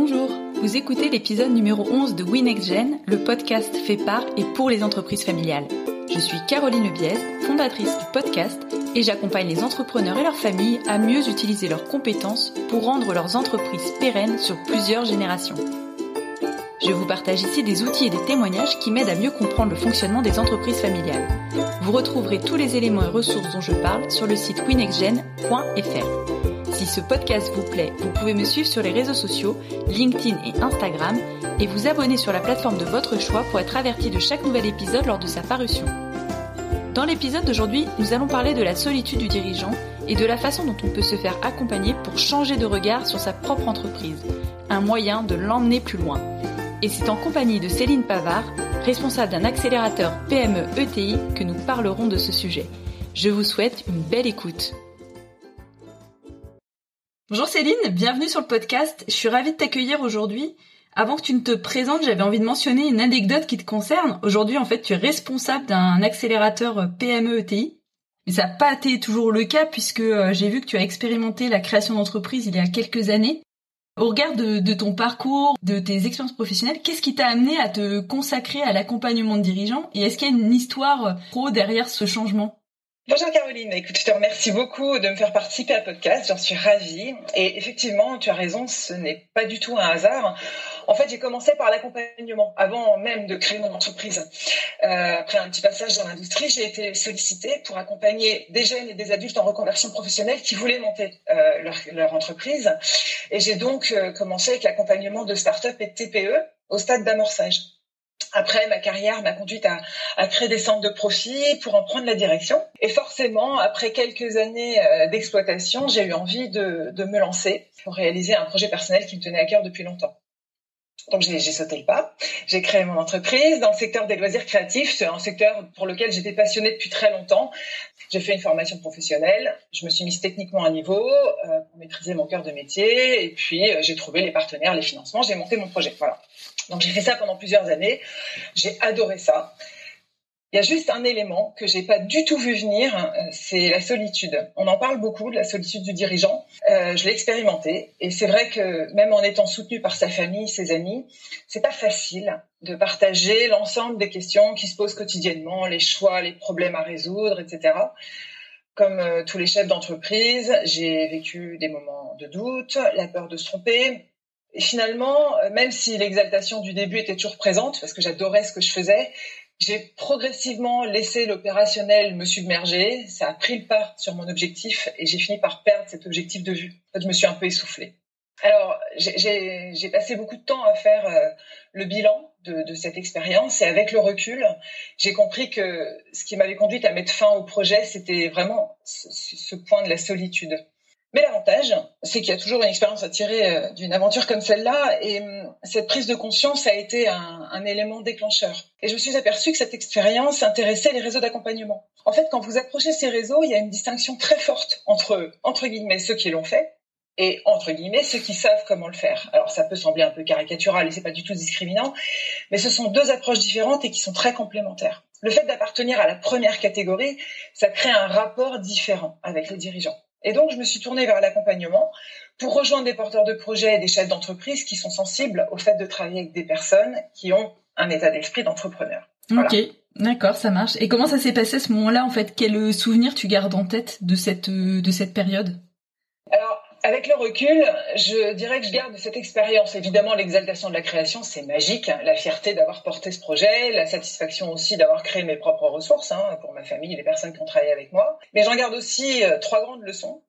Bonjour, vous écoutez l'épisode numéro 11 de WinXGen, le podcast fait par et pour les entreprises familiales. Je suis Caroline Lebiez, fondatrice du podcast, et j'accompagne les entrepreneurs et leurs familles à mieux utiliser leurs compétences pour rendre leurs entreprises pérennes sur plusieurs générations. Je vous partage ici des outils et des témoignages qui m'aident à mieux comprendre le fonctionnement des entreprises familiales. Vous retrouverez tous les éléments et ressources dont je parle sur le site winexgen.fr. Si ce podcast vous plaît, vous pouvez me suivre sur les réseaux sociaux, LinkedIn et Instagram, et vous abonner sur la plateforme de votre choix pour être averti de chaque nouvel épisode lors de sa parution. Dans l'épisode d'aujourd'hui, nous allons parler de la solitude du dirigeant et de la façon dont on peut se faire accompagner pour changer de regard sur sa propre entreprise, un moyen de l'emmener plus loin. Et c'est en compagnie de Céline Pavard, responsable d'un accélérateur PME ETI, que nous parlerons de ce sujet. Je vous souhaite une belle écoute. Bonjour Céline, bienvenue sur le podcast. Je suis ravie de t'accueillir aujourd'hui. Avant que tu ne te présentes, j'avais envie de mentionner une anecdote qui te concerne. Aujourd'hui, en fait, tu es responsable d'un accélérateur PME ETI. Mais ça n'a pas été toujours le cas puisque euh, j'ai vu que tu as expérimenté la création d'entreprise il y a quelques années. Au regard de, de, ton parcours, de tes expériences professionnelles, qu'est-ce qui t'a amené à te consacrer à l'accompagnement de dirigeants Et est-ce qu'il y a une histoire pro derrière ce changement? Bonjour Caroline, écoute, je te remercie beaucoup de me faire participer à podcast, j'en suis ravie. Et effectivement, tu as raison, ce n'est pas du tout un hasard. En fait, j'ai commencé par l'accompagnement avant même de créer mon entreprise. Euh, après un petit passage dans l'industrie, j'ai été sollicitée pour accompagner des jeunes et des adultes en reconversion professionnelle qui voulaient monter euh, leur, entreprise. Et j'ai donc euh, commencé avec l'accompagnement de start-up et de TPE au stade d'amorçage. Après, ma carrière m'a conduite à, créer des centres de profit pour en prendre la direction. Et forcément, après quelques années euh, d'exploitation, j'ai eu envie de, de, me lancer pour réaliser un projet personnel qui me tenait à cœur depuis longtemps. Donc j'ai sauté le pas. J'ai créé mon entreprise dans le secteur des loisirs créatifs. C'est un secteur pour lequel j'étais passionnée depuis très longtemps. J'ai fait une formation professionnelle. Je me suis mise techniquement à niveau euh, pour maîtriser mon cœur de métier. Et puis euh, j'ai trouvé les partenaires, les financements. J'ai monté mon projet. Voilà. Donc j'ai fait ça pendant plusieurs années. J'ai adoré ça. Il y a juste un élément que j'ai pas du tout vu venir, euh, c'est la solitude. On en parle beaucoup de la solitude du dirigeant. Euh, je l'ai expérimenté et c'est vrai que même en étant soutenu par sa famille, ses amis, c'est pas facile de partager l'ensemble des questions qui se posent quotidiennement, les choix, les problèmes à résoudre, etc. Comme euh, tous les chefs d'entreprise, j'ai vécu des moments de doute, la peur de se tromper, et finalement, euh, même si l'exaltation du début était toujours présente, parce que j'adorais ce que je faisais, j'ai progressivement laissé l'opérationnel me submerger. Ça a pris le pas sur mon objectif et j'ai fini par perdre cet objectif de vue. En fait, je me suis un peu essoufflée. Alors, j'ai passé beaucoup de temps à faire euh, le bilan de, cette expérience et avec le recul, j'ai compris que ce qui m'avait conduite à mettre fin au projet, c'était vraiment ce point de la solitude. Mais l'avantage, c'est qu'il y a toujours une expérience à tirer euh, d'une aventure comme celle-là, et hum, cette prise de conscience a été un, un, élément déclencheur. Et je me suis aperçue que cette expérience intéressait les réseaux d'accompagnement. En fait, quand vous approchez ces réseaux, il y a une distinction très forte entre, entre guillemets, ceux qui l'ont fait, et entre guillemets ceux qui savent comment le faire. Alors ça peut sembler un peu caricatural et c'est pas du tout discriminant, mais ce sont deux approches différentes et qui sont très complémentaires. Le fait d'appartenir à la première catégorie, ça crée un rapport différent avec les dirigeants. Et donc, je me suis tournée vers l'accompagnement pour rejoindre des porteurs de projets et des chefs d'entreprise qui sont sensibles au fait de travailler avec des personnes qui ont un état d'esprit d'entrepreneur. Ok, d'accord, ça marche. Et comment ça s'est passé à ce moment-là, en fait? Quel souvenir tu gardes en tête de cette, cette période? Avec le recul, je dirais que je garde cette expérience. Évidemment, l'exaltation de la création, c'est magique. La fierté d'avoir porté ce projet, la satisfaction aussi d'avoir créé mes propres ressources hein, pour ma famille et les personnes qui ont travaillé avec moi. Mais j'en garde aussi euh, trois grandes leçons.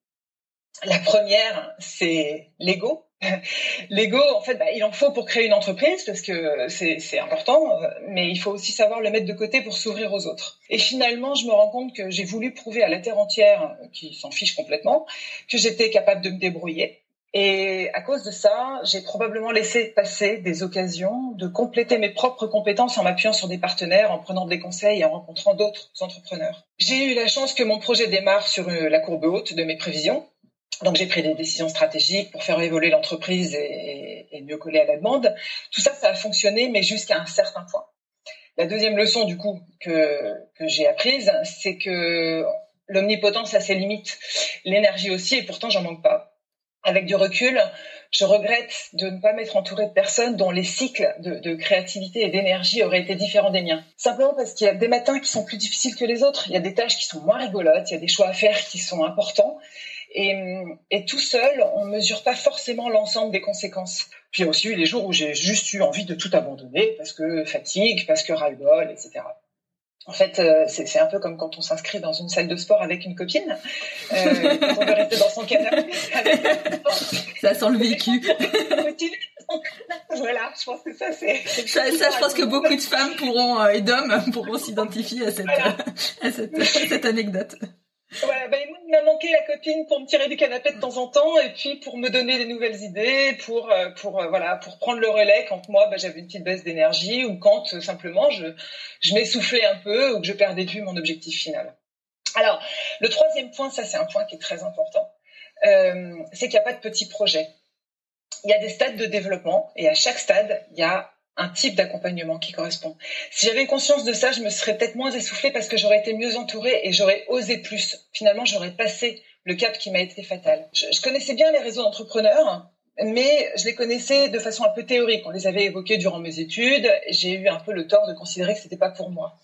La première, c'est l'ego. L'ego, en fait, bah, il en faut pour créer une entreprise parce que c'est important, euh, mais il faut aussi savoir le mettre de côté pour s'ouvrir aux autres. Et finalement, je me rends compte que j'ai voulu prouver à la terre entière, euh, qui s'en fiche complètement, que j'étais capable de me débrouiller. Et à cause de ça, j'ai probablement laissé passer des occasions de compléter mes propres compétences en m'appuyant sur des partenaires, en prenant des conseils et en rencontrant d'autres entrepreneurs. J'ai eu la chance que mon projet démarre sur la courbe haute de mes prévisions, donc j'ai pris des décisions stratégiques pour faire évoluer l'entreprise et, mieux coller à la demande. Tout ça, ça a fonctionné, mais jusqu'à un certain point. La deuxième leçon du coup que, que j'ai apprise, c'est que l'omnipotence a ses limites, l'énergie aussi, et pourtant j'en manque pas. Avec du recul, je regrette de ne pas m'être entourée de personnes dont les cycles de, créativité et d'énergie auraient été différents des miens. Simplement parce qu'il y a des matins qui sont plus difficiles que les autres, il y a des tâches qui sont moins rigolotes, il y a des choix à faire qui sont importants. Et, et tout seul, on ne mesure pas forcément l'ensemble des conséquences. Puis il y a aussi eu les jours où j'ai juste eu envie de tout abandonner parce que fatigue, parce que ras-le-bol, etc. En fait, euh, c'est un peu comme quand on s'inscrit dans une salle de sport avec une copine. Euh, on veut rester dans son canapé. ça sent le vécu. voilà, je pense que ça c'est. Ça, ça, je pense que beaucoup de femmes pourront euh, et d'hommes pourront s'identifier à cette, à cette, cette anecdote. Voilà, ben, il m'a manqué la copine pour me tirer du canapé de temps en temps et puis pour me donner des nouvelles idées, pour euh, pour euh, voilà, pour prendre le relais quand moi ben, j'avais une petite baisse d'énergie ou quand euh, simplement je je m'essoufflais un peu ou que je perdais vue mon objectif final. Alors, le troisième point, ça c'est un point qui est très important, c'est qu'il n'y a pas de petits projets. Il y a des stades de développement et à chaque stade, il y a un type d'accompagnement qui correspond. Si j'avais conscience de ça, je me serais peut-être moins essoufflée parce que j'aurais été mieux entourée et j'aurais osé plus. Finalement, j'aurais passé le cap qui m'a été fatal. Je, connaissais bien les réseaux d'entrepreneurs, mais je les connaissais de façon un peu théorique. On les avait évoqués durant mes études. J'ai eu un peu le tort de considérer que c'était pas pour moi.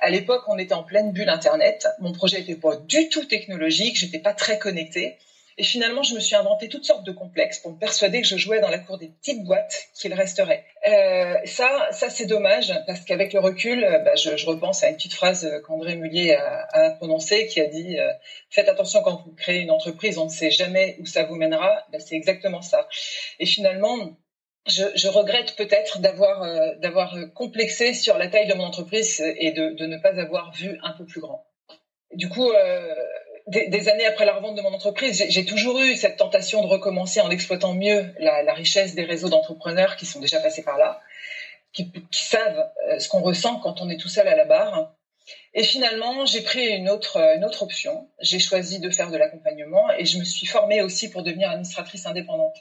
À l'époque, on était en pleine bulle Internet. Mon projet n'était pas du tout technologique. J'étais pas très connectée. Et finalement, je me suis inventé toutes sortes de complexes pour me persuader que je jouais dans la cour des petites boîtes qu'il resterait. Euh, ça, ça c'est dommage parce qu'avec le recul, euh, bah, je, repense à une petite phrase qu'André Mullier a, a, prononcée qui a dit euh, Faites attention quand vous créez une entreprise, on ne sait jamais où ça vous mènera. Bah, c'est exactement ça. Et finalement, je, regrette peut-être d'avoir complexé sur la taille de mon entreprise et de, ne pas avoir vu un peu plus grand. Du coup, des, années après la revente de mon entreprise, j'ai toujours eu cette tentation de recommencer en exploitant mieux la, richesse des réseaux d'entrepreneurs qui sont déjà passés par là, qui, savent euh, ce qu'on ressent quand on est tout seul à la barre. Et finalement, j'ai pris autre, une autre option. J'ai choisi de faire de l'accompagnement et je me suis formée aussi pour devenir administratrice indépendante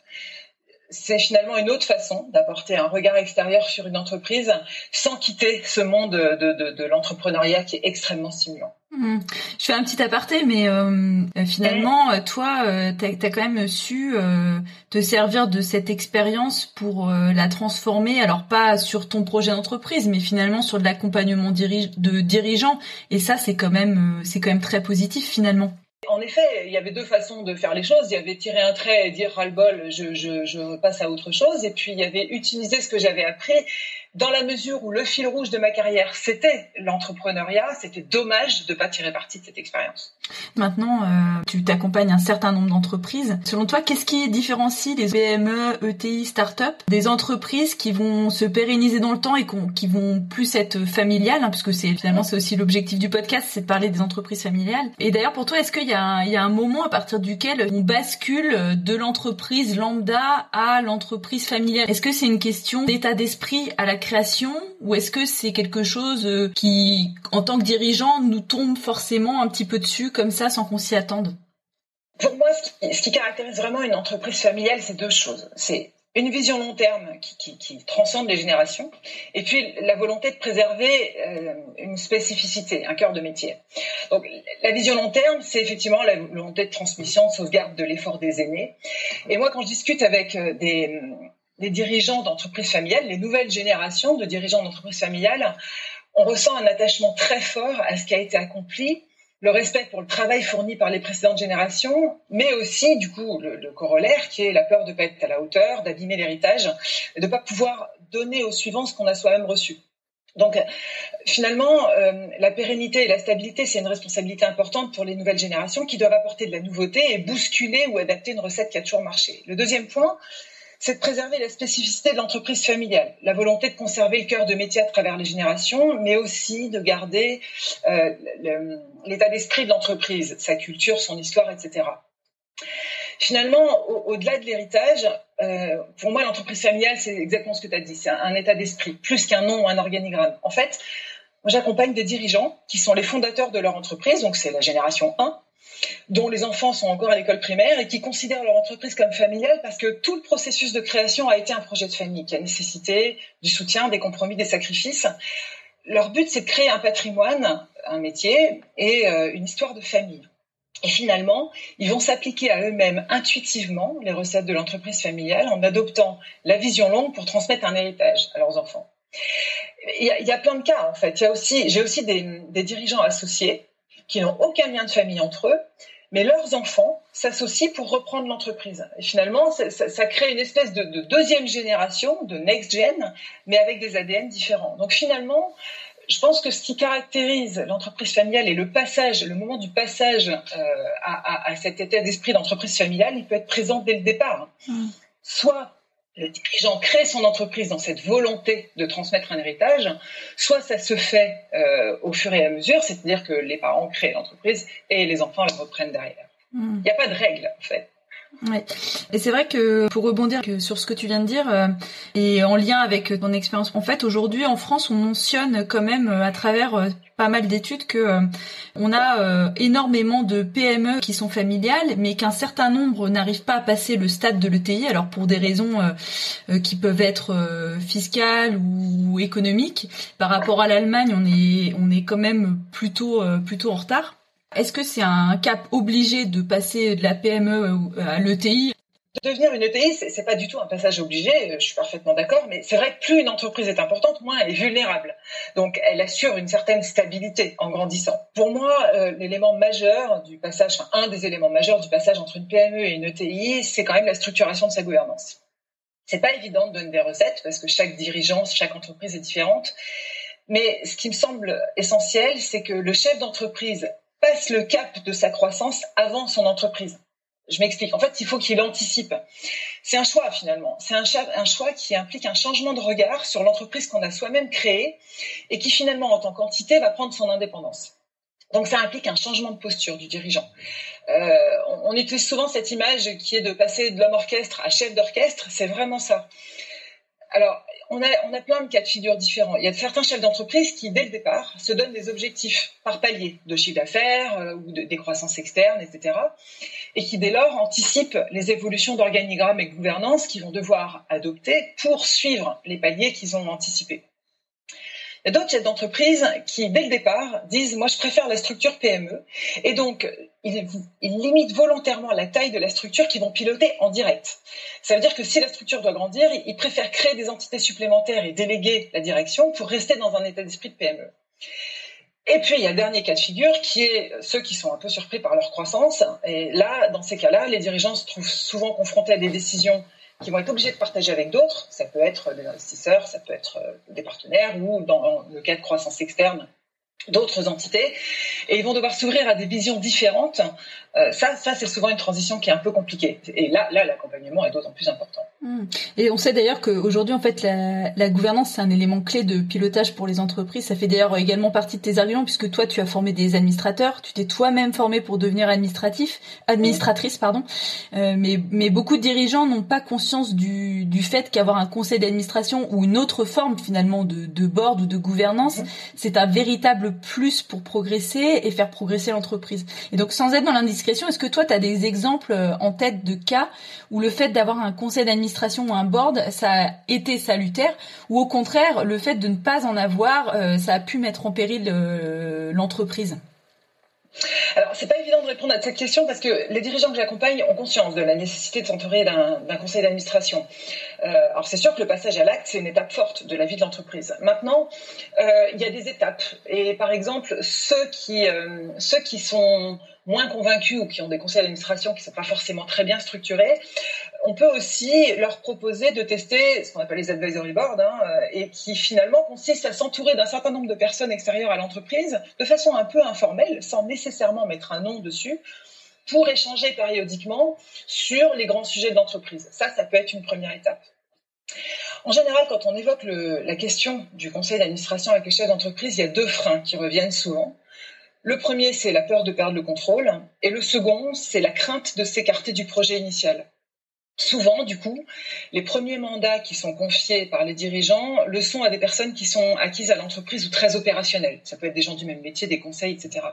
c'est finalement une autre façon d'apporter un regard extérieur sur une entreprise sans quitter ce monde de, de, l'entrepreneuriat qui est extrêmement stimulant. Mmh. Je fais un petit aparté, mais euh, finalement, euh, toi, euh, tu as, quand même su te servir de cette expérience pour la transformer, alors pas sur ton projet d'entreprise, mais finalement sur de l'accompagnement de dirigeants. Et ça, c'est quand même, c'est quand même très positif finalement. En effet, il y avait deux façons de faire les choses. Il y avait tirer un trait et dire ras-le-bol, je, passe à autre chose. Et puis il y avait utiliser ce que j'avais appris dans la mesure où le fil rouge de ma carrière, c'était l'entrepreneuriat, c'était dommage de ne pas tirer parti de cette expérience. Maintenant, euh, tu t'accompagnes un certain nombre d'entreprises. Selon toi, qu'est-ce qui différencie les PME, ETI, start-up des entreprises qui vont se pérenniser dans le temps et qui vont plus être familiales, hein, puisque c'est finalement c'est aussi l'objectif du podcast, c'est de parler des entreprises familiales. Et d'ailleurs, pour toi, est-ce qu'il y, y a un moment à partir duquel on bascule de l'entreprise lambda à l'entreprise familiale? Est-ce que c'est une question d'état d'esprit à la ou est-ce que c'est quelque chose euh, qui, en tant que dirigeant, nous tombe forcément un petit peu dessus comme ça sans qu'on s'y attende? Pour moi, ce qui, caractérise vraiment une entreprise familiale, c'est deux choses. C'est une vision long terme qui, transcende les générations, et puis la volonté de préserver euh, une spécificité, un cœur de métier. Donc la vision long terme, c'est effectivement la volonté de transmission, de sauvegarde de l'effort des aînés. Et moi, quand je discute avec euh, des, les dirigeants d'entreprises familiales, les nouvelles générations de dirigeants d'entreprises familiales, on ressent un attachement très fort à ce qui a été accompli, le respect pour le travail fourni par les précédentes générations, mais aussi, du coup, le, corollaire qui est la peur de ne pas être à la hauteur, d'abîmer l'héritage, de ne pas pouvoir donner aux suivants ce qu'on a soi-même reçu. Donc, finalement, euh, la pérennité et la stabilité, c'est une responsabilité importante pour les nouvelles générations qui doivent apporter de la nouveauté et bousculer ou adapter une recette qui a toujours marché. Le deuxième point, c'est de préserver la spécificité de l'entreprise familiale, la volonté de conserver le cœur de métier à travers les générations, mais aussi de garder euh, l'état d'esprit de l'entreprise, sa culture, son histoire, etc. Finalement, au-delà de l'héritage, euh, pour moi, l'entreprise familiale, c'est exactement ce que tu as dit, c'est un, un, état d'esprit, plus qu'un nom ou un organigramme. En fait, j'accompagne des dirigeants qui sont les fondateurs de leur entreprise, donc c'est la génération 1, dont les enfants sont encore à l'école primaire et qui considèrent leur entreprise comme familiale parce que tout le processus de création a été un projet de famille qui a nécessité du soutien, des compromis, des sacrifices. Leur but, c'est de créer un patrimoine, un métier et euh, une histoire de famille. Et finalement, ils vont s'appliquer à eux-mêmes intuitivement les recettes de l'entreprise familiale en adoptant la vision longue pour transmettre un héritage à leurs enfants. Il y a, plein de cas en fait. J'ai aussi des, dirigeants associés qui n'ont aucun lien de famille entre eux, mais leurs enfants s'associent pour reprendre l'entreprise. Et finalement, ça, crée une espèce de, de, deuxième génération, de next gen, mais avec des ADN différents. Donc finalement, je pense que ce qui caractérise l'entreprise familiale et le passage, le moment du passage euh, à, à, cet état d'esprit d'entreprise familiale, il peut être présent dès le départ. Mm. Soit le dirigeant crée son entreprise dans cette volonté de transmettre un héritage, soit ça se fait euh, au fur et à mesure, c'est-à-dire que les parents créent l'entreprise et les enfants la reprennent derrière. Mm. Il n'y a pas de règle en fait. Ouais. Et c'est vrai que pour rebondir sur ce que tu viens de dire euh, et en lien avec ton expérience, en fait aujourd'hui en France on mentionne quand même euh, à travers euh, pas mal d'études que on a énormément de PME qui sont familiales, mais qu'un certain nombre n'arrivent pas à passer le stade de l'ETI. Alors pour des raisons qui peuvent être fiscales ou économiques, par rapport à l'Allemagne, on est on est quand même plutôt plutôt en retard. Est-ce que c'est un cap obligé de passer de la PME à l'ETI Devenir une ETI, c'est pas du tout un passage obligé, je suis parfaitement d'accord, mais c'est vrai que plus une entreprise est importante, moins elle est vulnérable. Donc elle assure une certaine stabilité en grandissant. Pour moi, euh, l'élément majeur du passage, enfin un des éléments majeurs du passage entre une PME et une ETI, c'est quand même la structuration de sa gouvernance. C'est pas évident de donner des recettes parce que chaque dirigeant, chaque entreprise est différente. Mais ce qui me semble essentiel, c'est que le chef d'entreprise passe le cap de sa croissance avant son entreprise. Je m'explique. En fait, il faut qu'il anticipe. C'est un choix finalement. C'est un, choix qui implique un changement de regard sur l'entreprise qu'on a soi-même créée et qui finalement, en tant qu'entité, va prendre son indépendance. Donc ça implique un changement de posture du dirigeant. Euh, on, utilise souvent cette image qui est de passer de l'homme orchestre à chef d'orchestre. C'est vraiment ça. Alors, on a, plein de cas de figure différents. Il y a certains chefs d'entreprise qui, dès le départ, se donnent des objectifs par palier de chiffre d'affaires euh, ou de, des croissances externes, etc. Et qui, dès lors, anticipent les évolutions d'organigramme et de gouvernance qu'ils vont devoir adopter pour suivre les paliers qu'ils ont anticipés. A d'autres chefs d'entreprise qui, dès le départ, disent Moi, je préfère la structure PME. Et donc, ils, limitent volontairement la taille de la structure qu'ils vont piloter en direct. Ça veut dire que si la structure doit grandir, ils préfèrent créer des entités supplémentaires et déléguer la direction pour rester dans un état d'esprit de PME. Et puis, il y a le dernier cas de figure qui est ceux qui sont un peu surpris par leur croissance. Et là, dans ces cas-là, les dirigeants se trouvent souvent confrontés à des décisions qui vont être obligés de partager avec d'autres. Ça peut être des investisseurs, ça peut être euh, des partenaires ou dans le cas de croissance externe, d'autres entités et ils vont devoir s'ouvrir à des visions différentes. Euh, ça, ça c'est souvent une transition qui est un peu compliquée. Et là, là, l'accompagnement est d'autant plus important. Hmm. Et on sait d'ailleurs qu'aujourd'hui, en fait, la, la gouvernance c'est un élément clé de pilotage pour les entreprises. Ça fait d'ailleurs également partie de tes arguments puisque toi, tu as formé des administrateurs, tu t'es toi-même formé pour devenir administratif, administratrice, pardon. Euh, mais, mais beaucoup de dirigeants n'ont pas conscience du, du fait qu'avoir un conseil d'administration ou une autre forme finalement de, de board ou de gouvernance, mm-hmm. c'est un véritable plus pour progresser et faire progresser l'entreprise. Et donc, sans être dans l'indiscrétion, est-ce que toi, tu as des exemples euh, en tête de cas où le fait d'avoir un conseil d'administration ou un board, ça a été salutaire, ou au contraire, le fait de ne pas en avoir, euh, ça a pu mettre en péril euh, l'entreprise? Alors, c'est pas évident de répondre à cette question parce que les dirigeants que j'accompagne ont conscience de la nécessité de s'entourer d'un conseil d'administration. Euh, alors, c'est sûr que le passage à l'acte, c'est une étape forte de la vie de l'entreprise. Maintenant, euh, il y a des étapes. Et par exemple, ceux qui, euh, ceux qui sont moins convaincus ou qui ont des conseils d'administration qui ne sont pas forcément très bien structurés, on peut aussi leur proposer de tester ce qu'on appelle les advisory boards hein, euh, et qui finalement consiste à s'entourer d'un certain nombre de personnes extérieures à l'entreprise de façon un peu informelle, sans nécessairement mettre un nom dessus, pour échanger périodiquement sur les grands sujets de l'entreprise. Ça, ça peut être une première étape. En général, quand on évoque la question du conseil d'administration avec les chefs d'entreprise, il y a deux freins qui reviennent souvent. Le premier, c'est la peur de perdre le contrôle, et le second, c'est la crainte de s'écarter du projet initial. Souvent, du coup, les premiers mandats qui sont confiés par les dirigeants le sont à des personnes qui sont acquises à l'entreprise ou très opérationnelles. Ça peut être des gens du même métier, des conseils, etc.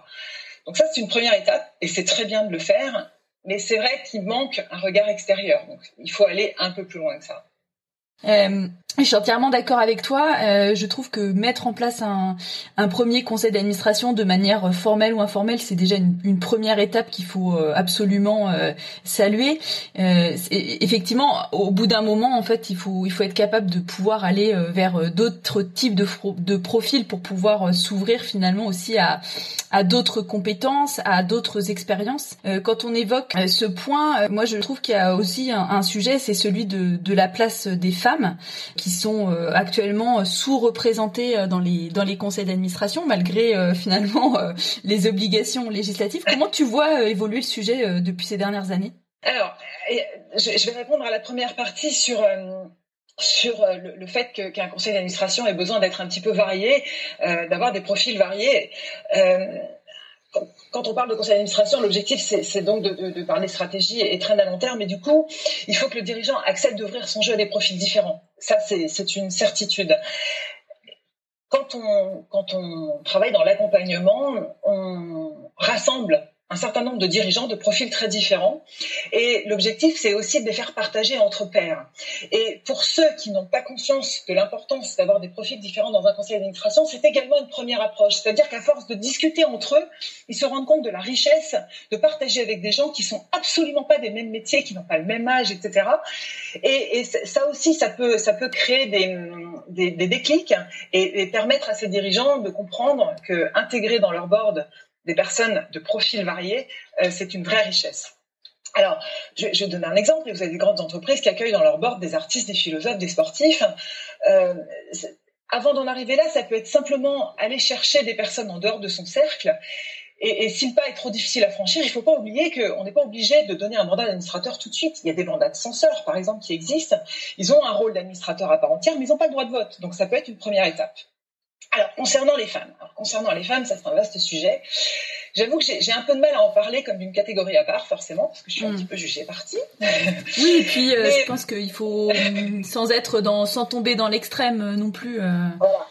Donc ça, c'est une première étape et c'est très bien de le faire, mais c'est vrai qu'il manque un regard extérieur. Donc il faut aller un peu plus loin que ça. Euh, je suis entièrement d'accord avec toi. Euh, je trouve que mettre en place un, un premier conseil d'administration de manière formelle ou informelle, c'est déjà une, première étape qu'il faut euh, absolument euh, saluer. Euh, effectivement, au bout d'un moment, en fait, il faut il faut être capable de pouvoir aller euh, vers d'autres types de, de profils pour pouvoir s'ouvrir finalement aussi à à d'autres compétences, à d'autres expériences. quand on évoque ce point, moi je trouve qu'il y a aussi un, sujet, c'est celui de, de la place des femmes sont euh, actuellement euh, sous-représentés euh, dans les dans les conseils d'administration malgré finalement les obligations législatives. Comment tu vois évoluer le sujet depuis ces dernières années? Alors, je vais répondre à la première partie sur sur le, fait qu'un conseil d'administration ait besoin d'être un petit peu varié, d'avoir des profils variés quand on parle de conseil d'administration, l'objectif, c'est donc de, parler stratégie et traîne à long terme. Mais du coup, il faut que le dirigeant accepte d'ouvrir son jeu à des profils différents. Ça, c'est une certitude. Quand on, quand on travaille dans l'accompagnement, on rassemble un certain nombre de dirigeants de profils très différents. Et l'objectif, c'est aussi de les faire partager entre pairs. Et pour ceux qui n'ont pas conscience de l'importance d'avoir des profils différents dans un conseil d'administration, c'est également une première approche. C'est-à-dire qu'à force de discuter entre eux, ils se rendent compte de la richesse de partager avec des gens qui sont absolument pas des mêmes métiers, qui n'ont pas le même âge, etc. Et, ça aussi, ça peut, créer des déclics et, et permettre à ces dirigeants de comprendre que intégrer dans leur board des personnes de profils variés, euh, c'est une vraie richesse. Alors, je, je donne un exemple. Vous avez des grandes entreprises qui accueillent dans leur board des artistes, des philosophes, des sportifs. Euh, avant d'en arriver là, ça peut être simplement aller chercher des personnes en dehors de son cercle. Et, et si le pas est trop difficile à franchir, il ne faut pas oublier qu'on n'est pas obligé de donner un mandat d'administrateur tout de suite. Il y a des mandats de censeurs, par exemple, qui existent. Ils ont un rôle d'administrateur à part entière, mais ils n'ont pas le droit de vote. Donc ça peut être une première étape. Alors, concernant les femmes, alors, concernant les femmes, ça c'est un vaste sujet. J'avoue que j'ai un peu de mal à en parler comme d'une catégorie à part, forcément, parce que je suis un hmm. petit peu jugée partie. Oui, et puis euh, je pense qu'il faut, sans être dans, sans tomber dans l'extrême euh, non plus. Euh... Voilà.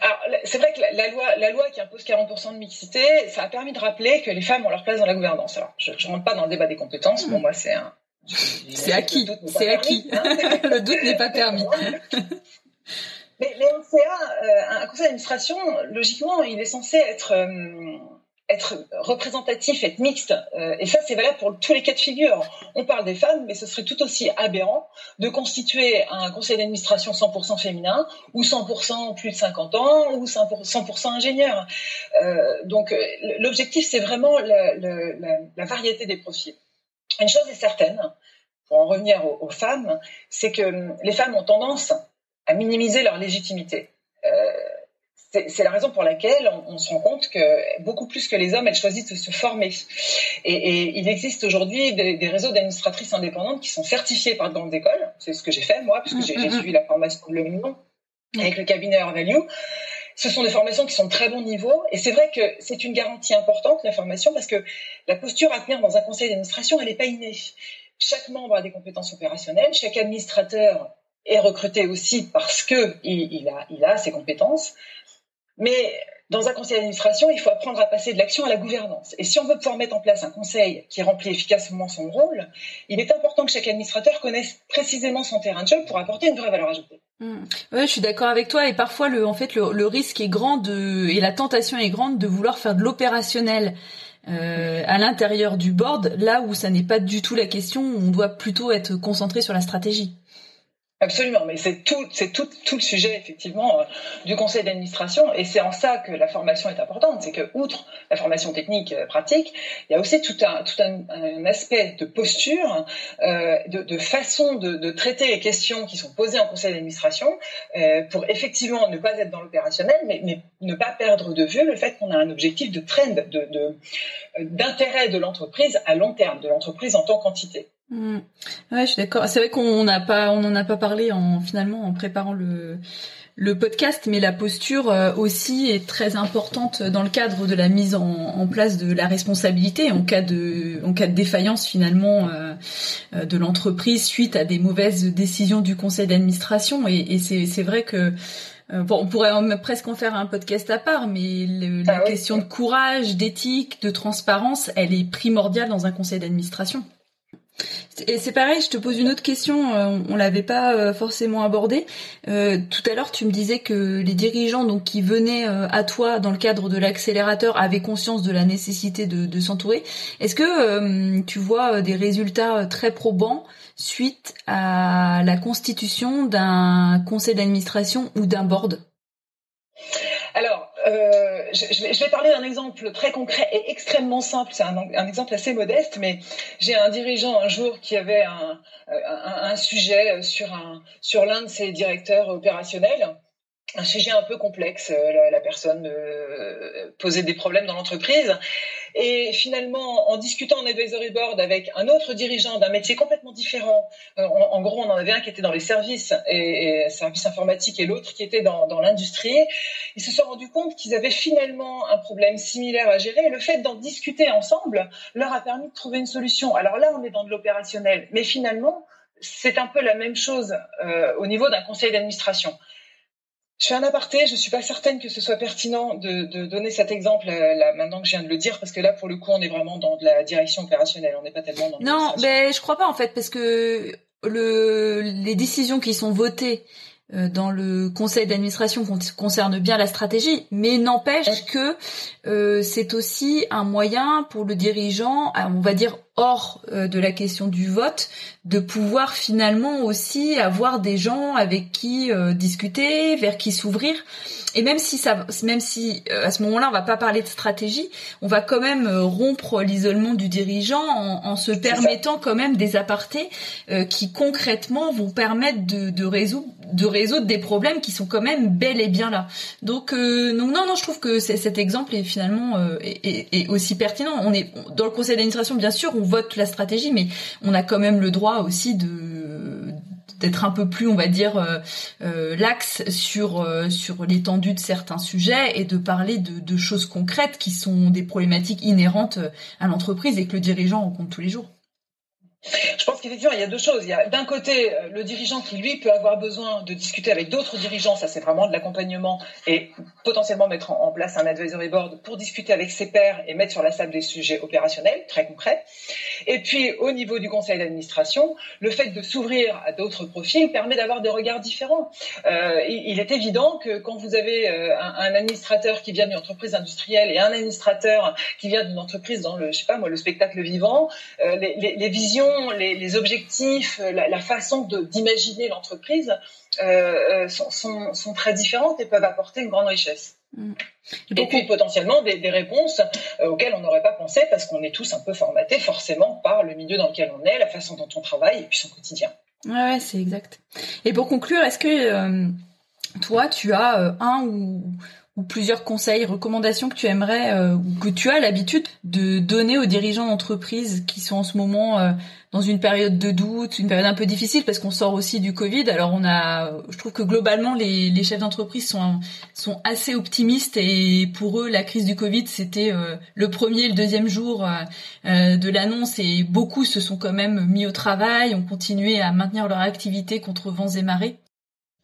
Alors, c'est vrai que la, loi, la loi qui impose 40% de mixité, ça a permis de rappeler que les femmes ont leur place dans la gouvernance. Alors, je ne rentre pas dans le débat des compétences. Pour hmm. moi, c'est un. C'est acquis. C'est acquis. Hein. le doute n'est pas permis. Mais, mais un CA, euh, un conseil d'administration, logiquement, il est censé être euh, être représentatif, être mixte. Euh, et ça, c'est valable pour tous les cas de figure. On parle des femmes, mais ce serait tout aussi aberrant de constituer un conseil d'administration 100% féminin ou 100% plus de 50 ans ou 100%, ingénieur. Donc, l'objectif, c'est vraiment la, variété des profils. Une chose est certaine, pour en revenir aux femmes, c'est que les femmes ont tendance à minimiser leur légitimité. Euh, c'est la raison pour laquelle on, se rend compte que beaucoup plus que les hommes, elles choisissent de se former. Et, et il existe aujourd'hui des, des, réseaux d'administratrices indépendantes qui sont certifiés par de grandes écoles. C'est ce que j'ai fait moi, puisque j'ai suivi la formation de Million avec le cabinet Air Value. Ce sont des formations qui sont de très bon niveau. Et c'est vrai que c'est une garantie importante, la formation, parce que la posture à tenir dans un conseil d'administration, elle n'est pas innée. Chaque membre a des compétences opérationnelles, chaque administrateur est recruté aussi parce que il, a, il a ses compétences. Mais dans un conseil d'administration, il faut apprendre à passer de l'action à la gouvernance. Et si on veut pouvoir mettre en place un conseil qui remplit efficacement son rôle, il est important que chaque administrateur connaisse précisément son terrain de jeu pour apporter une vraie valeur ajoutée. Mmh. Je suis d'accord avec toi. Et parfois, le, en fait, le, risque est grand et la tentation est grande de vouloir faire de l'opérationnel. Euh, à l'intérieur du board, là où ça n'est pas du tout la question, on doit plutôt être concentré sur la stratégie. Absolument, mais c'est tout, c'est tout, tout le sujet effectivement euh, du conseil d'administration, et c'est en ça que la formation est importante, c'est que outre la formation technique euh, pratique, il y a aussi tout un, tout un, un aspect de posture, euh, de, de, façon de, de, traiter les questions qui sont posées en conseil d'administration, euh, pour effectivement ne pas être dans l'opérationnel, mais, mais, ne pas perdre de vue le fait qu'on a un objectif de trend, de, d'intérêt de l'entreprise à long terme, de l'entreprise en tant qu'entité. Mmh. Ouais, je suis d'accord. C'est vrai qu'on n'a pas, on n'en a pas parlé en finalement en préparant le le podcast, mais la posture euh, aussi est très importante dans le cadre de la mise en, en place de la responsabilité en cas de en cas de défaillance finalement euh, euh de l'entreprise suite à des mauvaises décisions du conseil d'administration. Et, et c'est c'est vrai que euh, Bon, on pourrait presque en faire un podcast à part, mais la ah question de courage, d'éthique, de transparence, elle est primordiale dans un conseil d'administration. Et c'est pareil, je te pose une autre question, euh, on, l'avait pas euh, forcément abordé. Euh, tout à l'heure, tu me disais que les dirigeants donc qui venaient à toi dans le cadre de l'accélérateur avaient conscience de la nécessité de, de s'entourer. Est-ce que tu vois des résultats très probants suite à la constitution d'un conseil d'administration ou d'un board? Alors, euh, je, vais, parler d'un exemple très concret et extrêmement simple. C'est un, exemple assez modeste, mais j'ai un dirigeant un jour qui avait un, sujet sur, sur l'un de ses directeurs opérationnels un sujet un peu complexe. Euh, la, personne euh, posait des problèmes dans l'entreprise. Et finalement, en discutant en advisory board avec un autre dirigeant d'un métier complètement différent, euh, en, gros, on en avait un qui était dans les services et, services informatiques et l'autre qui était dans, dans l'industrie, ils se sont rendus compte qu'ils avaient finalement un problème similaire à gérer. Et le fait d'en discuter ensemble leur a permis de trouver une solution. Alors là, on est dans de l'opérationnel, mais finalement, c'est un peu la même chose euh, au niveau d'un conseil d'administration. Je fais un aparté, je suis pas certaine que ce soit pertinent de, de donner cet exemple euh, là, maintenant que je viens de le dire, parce que là, pour le coup, on est vraiment dans de la direction opérationnelle, on n'est pas tellement dans. Non, mais je crois pas en fait, parce que le, les décisions qui sont votées euh, dans le conseil d'administration concerne bien la stratégie, mais n'empêche que euh, c'est aussi un moyen pour le dirigeant, on va dire hors euh, de la question du vote, de pouvoir finalement aussi avoir des gens avec qui discuter, vers qui s'ouvrir. Et même si ça, même si à ce moment-là on va pas parler de stratégie, on va quand même rompre l'isolement du dirigeant en, en se permettant quand même des apartés qui concrètement vont permettre de, de résoudre de résoudre des problèmes qui sont quand même bel et bien là. Donc, euh, non, non, je trouve que cet exemple est finalement euh, est, aussi pertinent. On est dans le conseil d'administration, bien sûr, on vote la stratégie, mais on a quand même le droit aussi de d'être un peu plus, on va dire, euh, euh l'axe sur sur l'étendue de certains sujets et de parler de choses concrètes qui sont des problématiques inhérentes à l'entreprise et que le dirigeant rencontre tous les jours. Je pense qu'effectivement, il y a deux choses. Il y a d'un côté euh, le dirigeant qui, lui, peut avoir besoin de discuter avec d'autres dirigeants, ça c'est vraiment de l'accompagnement, et potentiellement mettre en place un advisory board pour discuter avec ses pairs et mettre sur la table des sujets opérationnels, très concrets. Et puis, au niveau du conseil d'administration, le fait de s'ouvrir à d'autres profils permet d'avoir des regards différents. Euh, il est évident que quand vous avez euh, un, administrateur qui vient d'une entreprise industrielle et un administrateur qui vient d'une entreprise dans le, je sais pas moi, le spectacle vivant, les, visions les, objectifs, la, façon d'imaginer l'entreprise euh, euh, sont, très différentes et peuvent apporter une grande richesse. Mm. Et puis potentiellement des, réponses euh, auxquelles on n'aurait pas pensé parce qu'on est tous un peu formatés forcément par le milieu dans lequel on est, la façon dont on travaille et puis son quotidien. Ouais, c'est exact. Et pour conclure, est-ce que toi, tu as un ou ou plusieurs conseils, recommandations que tu aimerais euh, ou que tu as l'habitude de donner aux dirigeants d'entreprise qui sont en ce moment euh, dans une période de doute, une période un peu difficile parce qu'on sort aussi du Covid. Alors on a, je trouve que globalement les, les chefs d'entreprise sont sont assez optimistes et pour eux la crise du Covid c'était euh, le premier et le deuxième jour de l'annonce et beaucoup se sont quand même mis au travail, ont continué à maintenir leur activité contre vents et marées.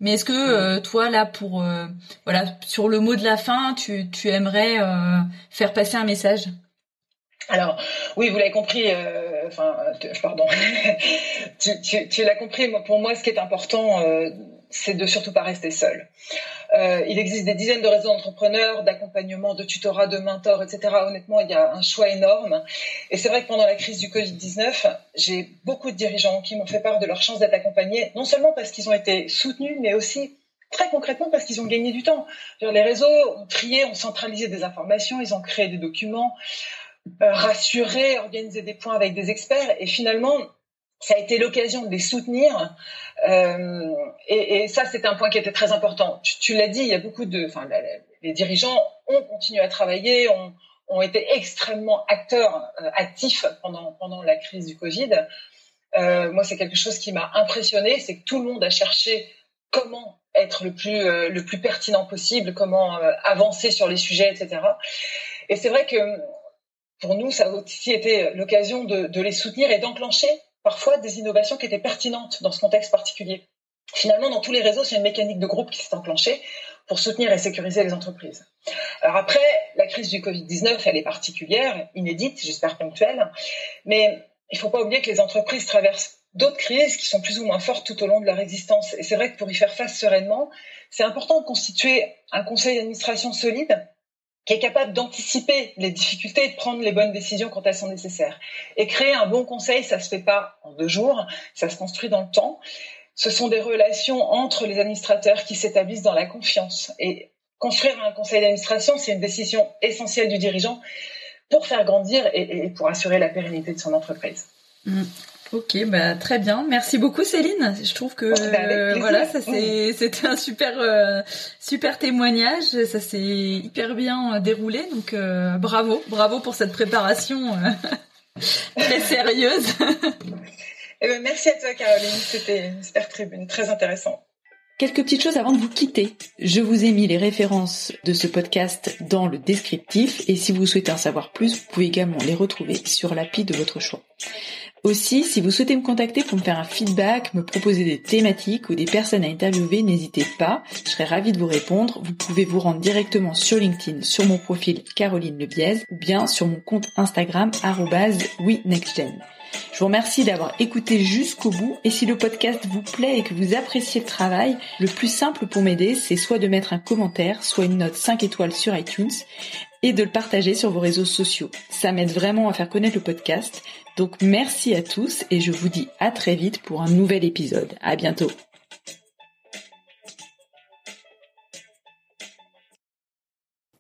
Mais est-ce que euh, toi là pour euh, voilà sur le mot de la fin, tu, tu aimerais euh, faire passer un message? Alors, oui, vous l'avez compris, enfin, pardon, tu, l'as compris, pour moi, ce qui est important, c'est de surtout pas rester seul. Euh, il existe des dizaines de réseaux d'entrepreneurs, d'accompagnement, de tutorat, de mentors, etc. Honnêtement, il y a un choix énorme. Et c'est vrai que pendant la crise du Covid-19, j'ai beaucoup de dirigeants qui m'ont fait part de leur chance d'être accompagnés, non seulement parce qu'ils ont été soutenus, mais aussi très concrètement parce qu'ils ont gagné du temps. Les réseaux ont trié, ont centralisé des informations, ils ont créé des documents, euh, rassuré, organisé des points avec des experts, et finalement, ça a été l'occasion de les soutenir. Euh, et, ça, c'est un point qui était très important. Tu, l'as dit, il y a beaucoup de, enfin, les dirigeants ont continué à travailler, ont, été extrêmement acteurs euh, actifs pendant pendant la crise du Covid. Moi, c'est quelque chose qui m'a impressionné, c'est que tout le monde a cherché comment être le plus le plus pertinent possible, comment avancer sur les sujets, etc. Et c'est vrai que pour nous, ça a aussi été l'occasion de, de les soutenir et d'enclencher parfois des innovations qui étaient pertinentes dans ce contexte particulier. Finalement, dans tous les réseaux, c'est une mécanique de groupe qui s'est enclenchée pour soutenir et sécuriser les entreprises. Alors après, la crise du Covid-19, elle est particulière, inédite, j'espère ponctuelle, mais il ne faut pas oublier que les entreprises traversent d'autres crises qui sont plus ou moins fortes tout au long de leur existence. Et c'est vrai que pour y faire face sereinement, c'est important de constituer un conseil d'administration solide qui est capable d'anticiper les difficultés et de prendre les bonnes décisions quand elles sont nécessaires. Et créer un bon conseil, ça se fait pas en deux jours, ça se construit dans le temps. Ce sont des relations entre les administrateurs qui s'établissent dans la confiance. Et construire un conseil d'administration, c'est une décision essentielle du dirigeant pour faire grandir et, pour assurer la pérennité de son entreprise. Mm. Ok, bah très bien. Merci beaucoup Céline. Je trouve que bah, voilà, ça c'est c'était un super euh, super témoignage. Ça s'est hyper bien déroulé. Donc euh, bravo, bravo pour cette préparation euh, très sérieuse. Eh ben, merci à toi Caroline. C'était une super tribune, très intéressant. Quelques petites choses avant de vous quitter. Je vous ai mis les références de ce podcast dans le descriptif et si vous souhaitez en savoir plus, vous pouvez également les retrouver sur l'appli de votre choix. Aussi, si vous souhaitez me contacter pour me faire un feedback, me proposer des thématiques ou des personnes à interviewer, n'hésitez pas, je serai ravie de vous répondre. Vous pouvez vous rendre directement sur LinkedIn, sur mon profil Caroline Lebiez ou bien sur mon compte Instagram @winextgen. Je vous remercie d'avoir écouté jusqu'au bout et si le podcast vous plaît et que vous appréciez le travail, le plus simple pour m'aider, c'est soit de mettre un commentaire, soit une note 5 étoiles sur iTunes et de le partager sur vos réseaux sociaux. Ça m'aide vraiment à faire connaître le podcast. Donc merci à tous et je vous dis à très vite pour un nouvel épisode. À bientôt.